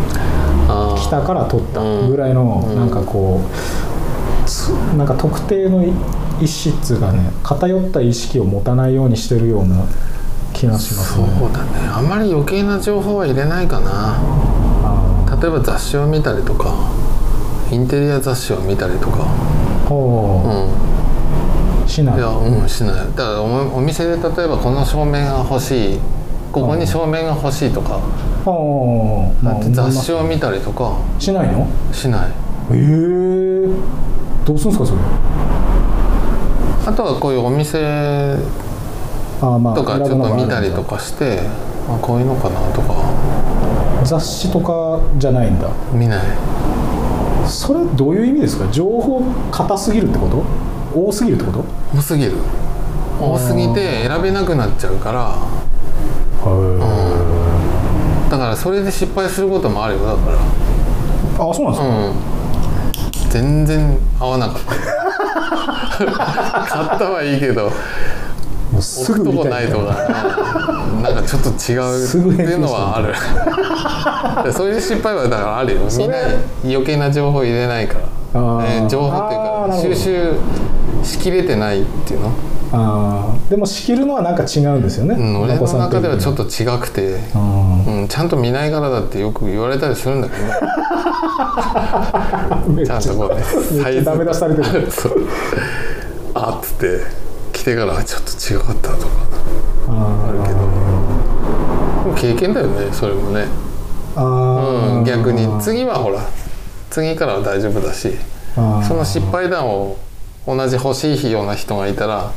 来たから撮ったぐらいのうん。なんかこうつなんか特定の意思っつうかね偏った意識を持たないようにしてるような気がしますそうね。だね。あんまり余計な情報は入れないかな。あ例えば雑誌を見たりとかインテリア雑誌を見たりとか。ーほう。うしない。んいやうんしない。だからおお店で例えばこの照明が欲しい。ここに照明が欲しいとか。ほうまあ雑誌を見たりとか。しないの？しない。ええ。どうするんですかそれ？あとはこういうお店とかちょっと見たりとかしてあこういうのかなとか雑誌とかじゃないんだ。見ない。それどういう意味ですか？情報硬すぎるってこと？多すぎるってこと？多すぎる。多すぎて選べなくなっちゃうから。だからそれで失敗することもあるよだから。あそうなんですか、うん。全然合わなかった買ったはいいけど。もうすぐたいないとかうんなんかちょっと違う。っていうのはある。そういう失敗はだからあるよ。みんな余計な情報入れないから、あー。えー情報っていうか収集しきれてないっていうの、あー。でも仕切るのはなんか違うんですよね、うん、俺の中ではちょっとと違くて、あうん、ちゃんと見ないからだってよく言われたりするんだけど ちゃんとこうねダメ出しされてる。あっつって来てから。ちょっと違かったとか。ああるけど。経験だよねそれもね、あうん、ー逆に。次はほら次からは大丈夫だし。その失敗談を同じ欲しいような人がいたら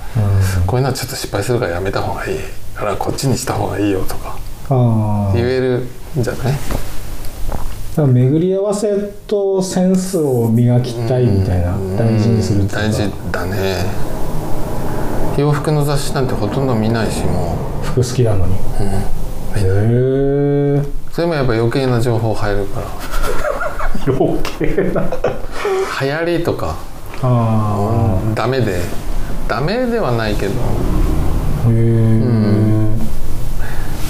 うん。こういうのはちょっと失敗するからやめた方がいいからこっちにした方がいいよとか。言えるんじゃない？だから巡り合わせとセンスを磨きたいみたいな。うん。大事にするっていうか。大事だね洋服の雑誌なんてほとんど見ないしも服好きなのに。へう、うん、えそれもやっぱ余計な情報入るから。余計な。流行りとか。あダメで。ダメではないけど。あへえ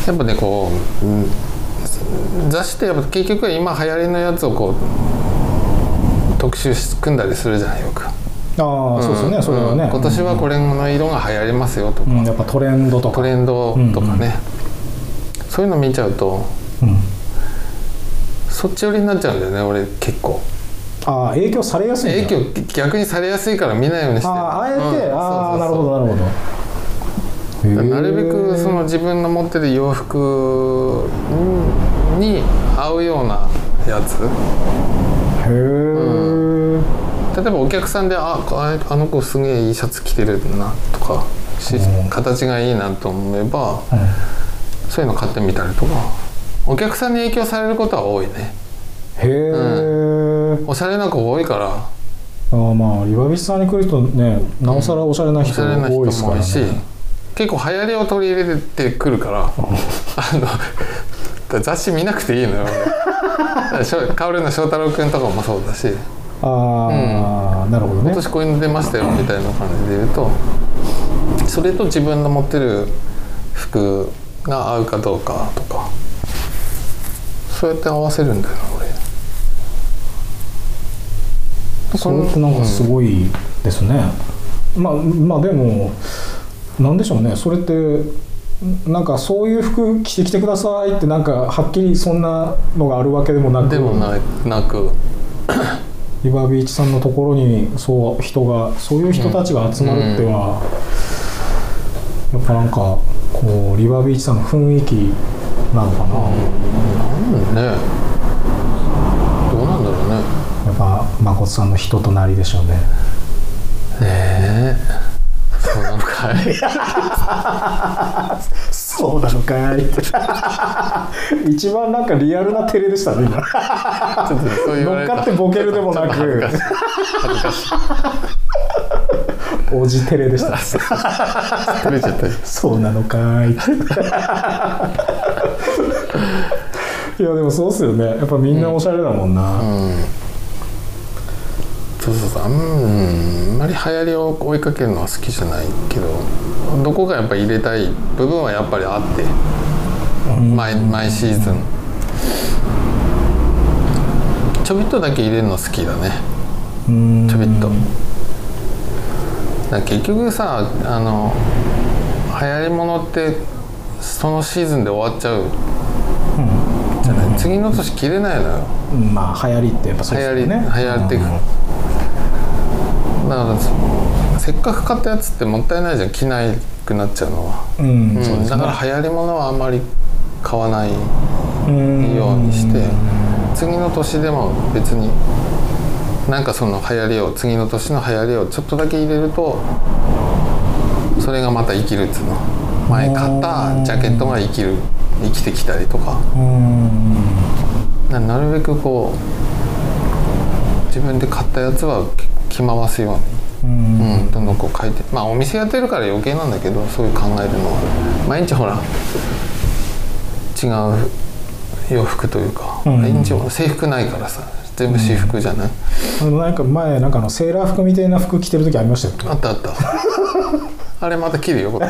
やっぱねこう、うん。雑誌ってやっぱ結局は今流行りのやつをこう特集し組んだりするじゃないよく、ああそうですよねそれはね。うん。今年はこれの色が流行りますよとか、うんやっぱトレンドとか。トレンドとかね、そういうの見ちゃうとうん。そっち寄りになっちゃうんだよね俺結構。ああ影響されやすい影響逆にされやすいから見ないようにしてる。あああえて、うん。ああなるほどなるほど。なるべくその自分の持ってる洋服に合うようなやつ。へえ、例えばお客さんで「あああの子すげえいいシャツ着てるな」とかしうん。形がいいなと思えばうん。そういうの買ってみたりとかお客さんに影響されることは多いね。へえ、おしゃれな子多いから。ああまあリバビスさんに来る人ねなおさらおしゃれなお人しゃれな人多いですからね。も多いし結構流行りを取り入れてくるからあの雑誌見なくていいのよ。俺しょカオルの翔太郎君とかもそうだしああ、なるほどね。今年こういうの出ましたよみたいな感じで言うとそれと自分の持ってる服が合うかどうかとかそうやって合わせるんだよな俺。それってなんかすごいですね、まあまあでもなんでしょうね。それってなんかそういう服着てきてくださいってなんかはっきりそんなのがあるわけでもなく。でもななくリバービーチさんのところにそう人がそういう人たちが集まるっては、やっぱなんかこうリバービーチさんの雰囲気なのかな、なんね。どうなんだろうね。やっぱ誠さんの人となりでしょうね。ねそうなのかい って 一番なんかリアルな照れでしたね今。乗っかってボケるでもなく。おじ照れでし たそうなのかい。いやでもそうっすよね。やっぱみんなおしゃれだもんな、うん。そうそうそうあん,、う。ん、あんまり流行りを追いかけるのは好きじゃないけどどこかやっぱり入れたい部分はやっぱりあって毎毎シーズン。ちょびっとだけ入れるの好きだね。うん。ちょびっと。だ結局さあの流行りものってそのシーズンで終わっちゃう。じゃない次の年着れないのよ。まあ流行りってやっぱそうですよね。流行り流行っていく。だからせっかく買ったやつってもったいないじゃん。着なくなっちゃうのは、うん、だから流行りものはあんまり買わないうんようにして次の年でも別になんかその流行りを次の年の流行りをちょっとだけ入れるとそれがまた生きるっつうの。前買ったジャケットが生きる生きてきたりとか。なるべくこう自分で買ったやつは着回すようにうんうん、どんどんこう書いてまあお店やってるから余計なんだけどそういう考えるのは。毎日ほら違う洋服というか、うん。毎日ほら制服ないからさ全部私服じゃない、あのなんか前なんかあのセーラー服みたいな服着てる時ありましたよ。あったあった。あれまた着るよ。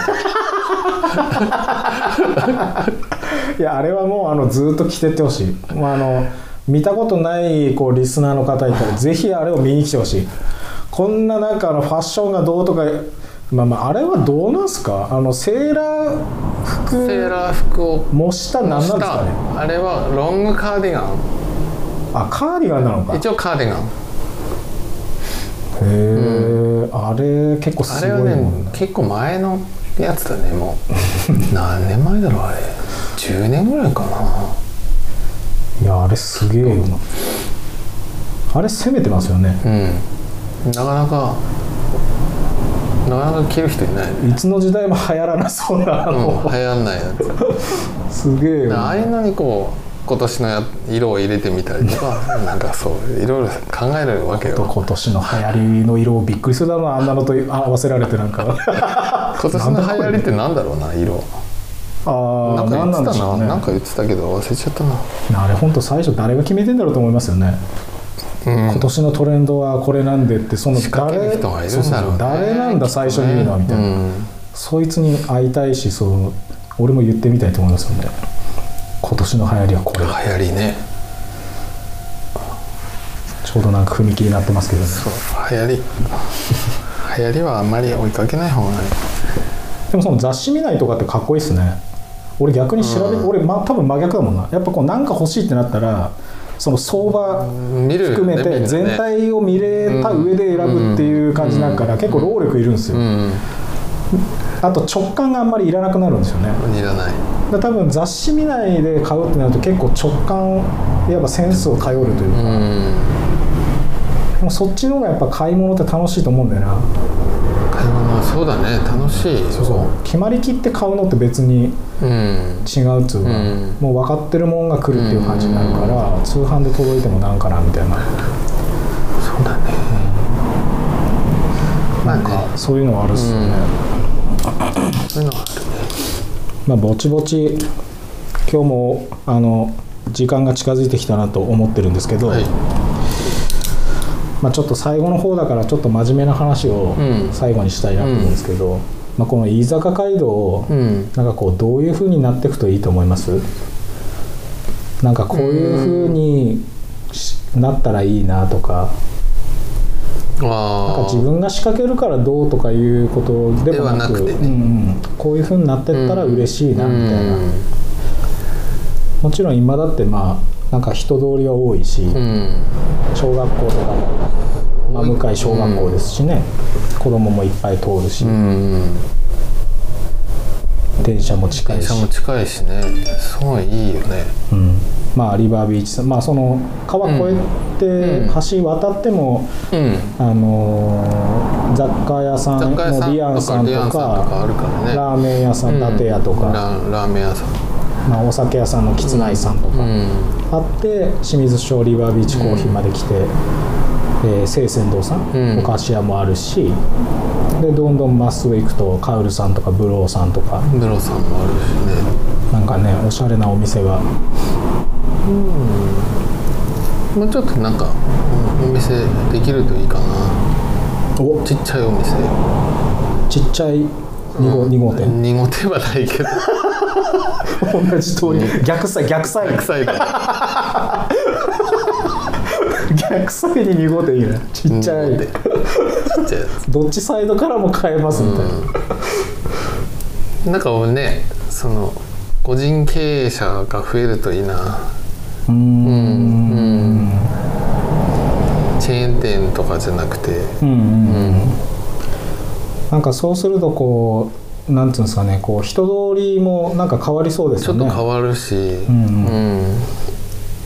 いやあれはもうあのずっと着てってほしい、まあ、あの見たことないこうリスナーの方いたらぜひあれを見に来てほしいこんななんかあのファッションがどうとかまあまああれはどうなんすか？あのセーラー服セーラー服を模した何なんですか？ねあれはロングカーディガン。あカーディガンなのか。へ一応カーディガン。え、あれ結構あれはすごいもんね。ね結構前のやつだねもう。何年前だろうあれ。10年ぐらいかな。いやあれすげえよな。あれ攻めてますよね。うんなかなかなかなか着る人いないね。いつの時代も流行らなそうなあうん、の、流行んないやつ。すげえよ。ああいうのにこう今年のや色を入れてみたりとか なんかそういろいろ考えるわけよ。今年の流行りの色をびっくりするだろうなあんなのと合わせられてなんか。今年の流行りってなんだろうな色。ああなんか言ってたな。何なんね。か言ってたけど忘れちゃったな、あれ本当最初誰が決めてんだろうと思いますよね、うん、今年のトレンドはこれなんでってその仕掛ける人がいるんだろうね。そうそう誰なんだ最初に言うのはみたいな、うん。そいつに会いたいしそう俺も言ってみたいと思いますよね今年の流行りはこれ。流行りね。ちょうどなんか踏切になってますけどね。そう流行り。流行りはあんまり追いかけない方がいい。でもその雑誌見ないとかってかっこいいっすね。俺逆に調べ、うん。俺、ま、多分真逆だもんな。やっぱこうなんか欲しいってなったらその相場含めて全体を見れた上で選ぶっていう感じだから結構労力いるんですよ、うん。あと直感があんまりいらなくなるんですよね。いらない。だ多分雑誌見ないで買うってなると結構直感いわばセンスを頼るといううか、ん。でもそっちの方がやっぱ買い物って楽しいと思うんだよなそうだね楽しいそうそう。決まりきって買うのって別にうん。違うっつうか、うん。もう分かってるもんが来るっていう感じになるから、通販で届いてもなんかなみたいな。そうだね。まあなんかね。そういうのはあるっすよね、そういうのはあるね。まあぼちぼち今日もあの時間が近づいてきたなと思ってるんですけど、はいまあ、ちょっと最後の方だからちょっと真面目な話をうん。最後にしたいなと思うんですけど、まあ、この飯坂街道をうん。なんかこうどういう風になっていくといいと思います？なんかこういう風にしなったらいいなとか。なんか自分が仕掛けるからどうとかいうことでもなくではなくてね。うんうん、こういう風になってったら嬉しいなみたいな、もちろん今だってまあなんか人通りは多いし、うん小学校とかも、まあ、向かい小学校ですしね、子供もいっぱい通るし、うん電車も近いし。電車も近いしね。すごいいいよね。うん、まあ、リバービーチさんまあその川越えて橋渡っても、うん。あのー雑貨屋さんのディアンさんとかラーメン屋さん伊達屋とか、ララーメン屋さんまあ、お酒屋さんのきつないさんとか、うん。あって清水町リバービーチコーヒーまで来て、えー清泉堂さん、うん。お菓子屋もあるしでどんどんまっすぐ行くとカウルさんとかブローさんとか。ブロさんもあるしね。なんかねおしゃれなお店が。もうちょっとなんかうんお店できるといいかな。お。ちっちゃいお店。ちっちゃい2号,、二号店。2号店はないけど同じ通り。逆サイ逆サイ臭いから逆サイに2号店いいね。ちっちゃい。二号店ちっちゃいやつ。どっちサイドからも買えますみたいな、なんかねその個人経営者が増えるといいな。うーん。うん。チェーン店とかじゃなくて。うんうん。うん。なんかそうするとこうなんつうんですかねこう人通りもなんか変わりそうですちょよねっと変わるし、んうん。うん。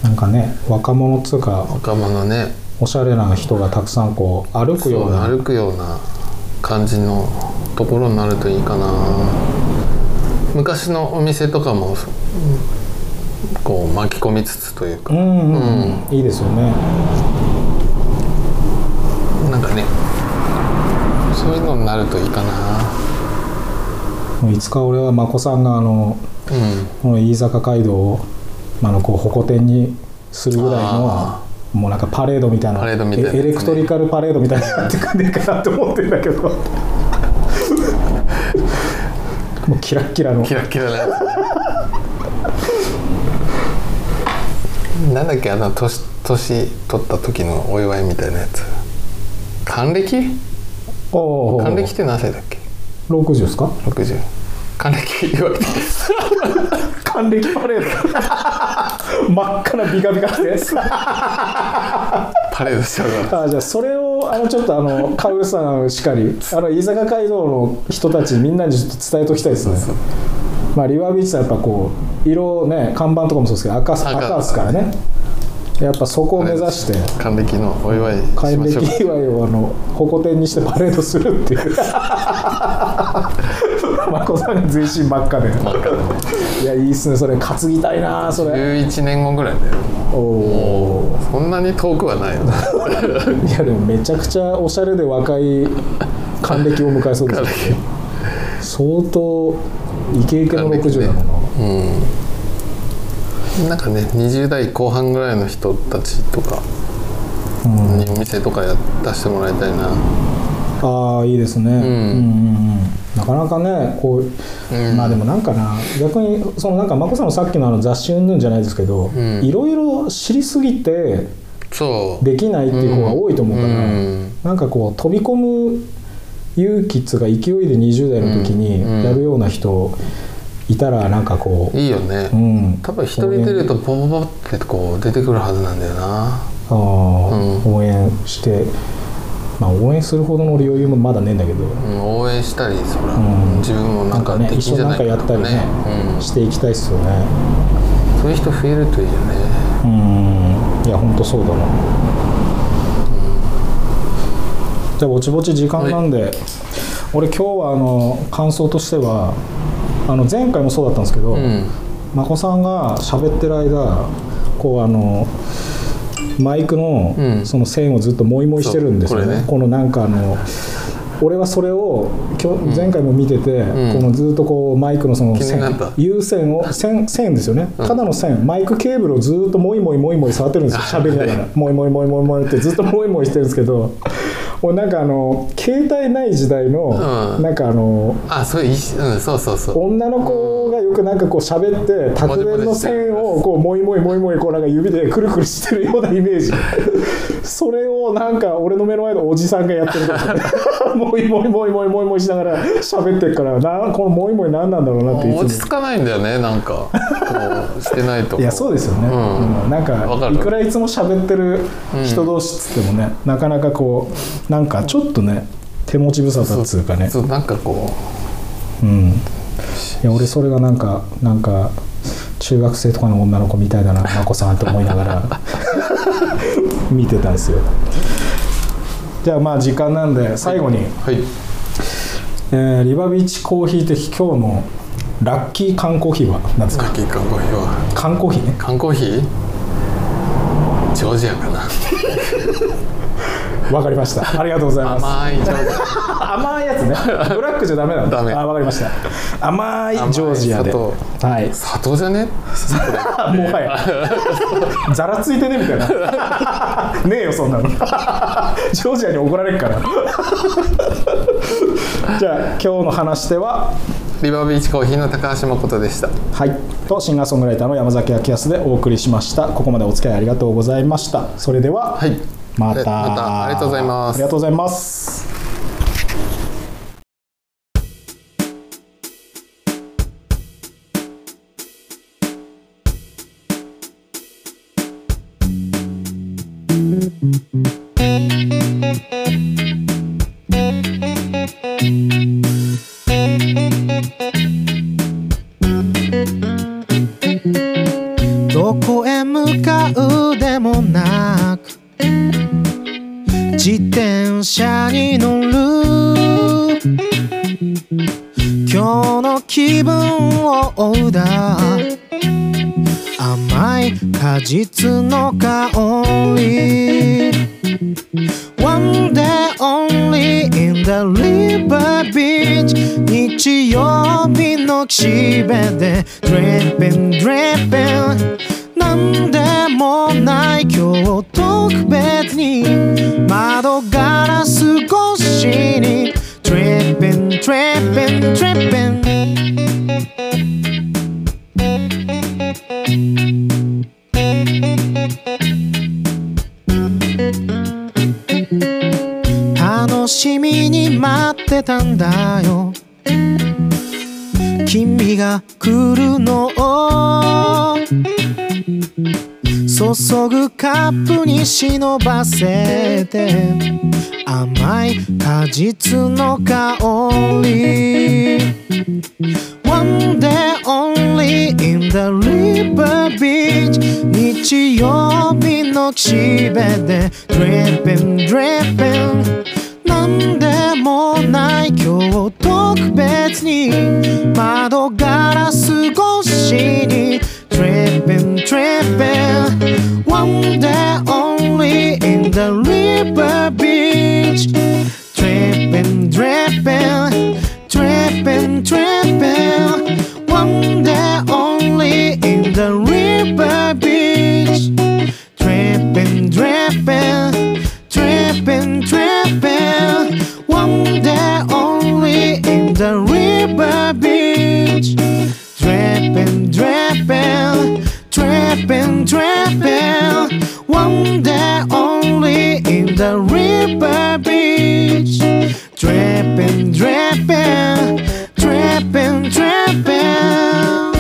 なんかね若者っつうか若者ね。おしゃれな人がたくさんこう歩くような。歩くような感じのところになるといいかな。昔のお店とかもこう巻き込みつつというか、うんうん、うん、いいですよね。なんかねそういうのになるといいかないつか俺は眞子さんがあのうん。この飯坂街道をあのこう保護店にするぐらいのあもうなんかパレードみたいなね。エエレクトリカルパレードみたいになってくんねえかなと思ってんだけど。もうキラッキラの。キラキラなやつ。なんだっけあの年年取った時のお祝いみたいなやつ。還暦？還暦って何歳だっけ？60ですか？60還暦。言われて還暦パレード。真っ赤なビカビカしてパレードしちゃうから。あじゃあそれをあのちょっとあのカウルさんしかりあの飯坂街道の人たちみんなにちょっと伝えときたいですね。まあリバービーチさんやっぱこう色ね看板とかもそうですけど赤赤ですからねやっぱそこを目指して。還暦のお祝い還暦祝いをあの鉾店にしてパレードするっていう。眞子さんが全身真っ赤で。真っ赤で。ねいやいいっすねそれ。担ぎたいなそれ。11年後ぐらいだよ。おおそんなに遠くはないよ。ね いやでもめちゃくちゃおしゃれで若い還暦を迎えそうですよね相当イケイケの60だろうな。うんなんかね20代後半ぐらいの人たちとかにお店とかや出してもらいたいな。ああいいですね、うん、うんうんなかなかねこう、うん。まあでもなんかな逆にそのなんか眞子さんのさっきのあの雑誌云々じゃないですけどん。いろいろ知りすぎてできないっていう子が多いと思うから、うん。なんかこう飛び込む勇気っつうか勢いで20代の時にうん。やるような人いたらなんかこう、いいよね、うん、多分一人出るとポポポってこう出てくるはずなんだよな。あー応援して、まあ、応援するほどの余裕もまだねえんだけど、うん、応援したりそら、ん。自分もななんんかね。一緒になんかやったりね、うん、していきたいっすよね。そういう人増えるといいよね。うん。いやほんとそうだな、じゃあぼちぼち時間なんで、俺今日はあの感想としてはあの前回もそうだったんですけど、うん。眞子さんが喋ってる間こうあのマイクのうん。その線をずっとモイモイしてるんですよね,、そうこれね。このなんかあの俺はそれを前回も見てて、ん。このずっとこうマイクのその線有線を線線ですよね、ただの線マイクケーブルをずっとモイモイモイモイ触ってるんですよ。喋りながら。モイモイモイモイモイってずっとモイモイしてるんですけど俺なんかあの携帯ない時代の、うん。なんかあのあそういうんそうそうそう。女の子がよくなんかこう喋って卓弁の線をこうモイモイモイモイこうなんか指でくるくるしてるようなイメージ。それをなんか俺の目の前のおじさんがやってるからモイモイモイモイモイモイしながら喋ってるからなこのモイモイ何なんだろうなっていつも。落ち着かないんだよねなんか。してないと。いやそうですよね、うん。うん。なんかいくらいつも喋ってる人同士っつってもね、なかなかこうなんかちょっとね手持ち無沙汰っつうかね。そうなんかこう。ん。いや俺それがなんかなんか中学生とかの女の子みたいだな眞子さんと思いながら。見てたんですよ。じゃあまあ時間なんで最後に、はい。えーリバビーチコーヒー的今日のラッキー缶コーヒーは何ですか？さっき缶コーヒーは。缶コーヒー？ね缶コーヒー？ジョージアかなわかりました。ありがとうございます。甘いジョージア甘いやつね。ブラックじゃダメなの。ダメ。あわかりました。甘いジョージアで。砂はい。砂糖。じゃね？あ もはや。ざらついてねみたいな。ねえよそんなの。ジョージアに怒られるから。じゃあ今日の話し手は。リバービーチコーヒーの高橋誠でした。はい。とシンガーソングライターの山崎明康でお送りしました。ここまでお付き合いありがとうございました。それでは、はいまた。また。ありがとうございます。ありがとうございます実ぐカップに忍ばせて甘い果実の香り。One day only in the river beach 日曜日の岸辺で Dripping dripping なんでもない今日特別に窓ガラス越しに Dripping dripping wonder only in the river beach. Tripping, dripping, tripping, tripping. Wonder only in the river beach. Tripping, dripping, tripping, tripping. Wonder only in the river beach. Tripping, dripping, tripping, tripping home there only in the river beach. Dripping, dripping, dripping, dripping.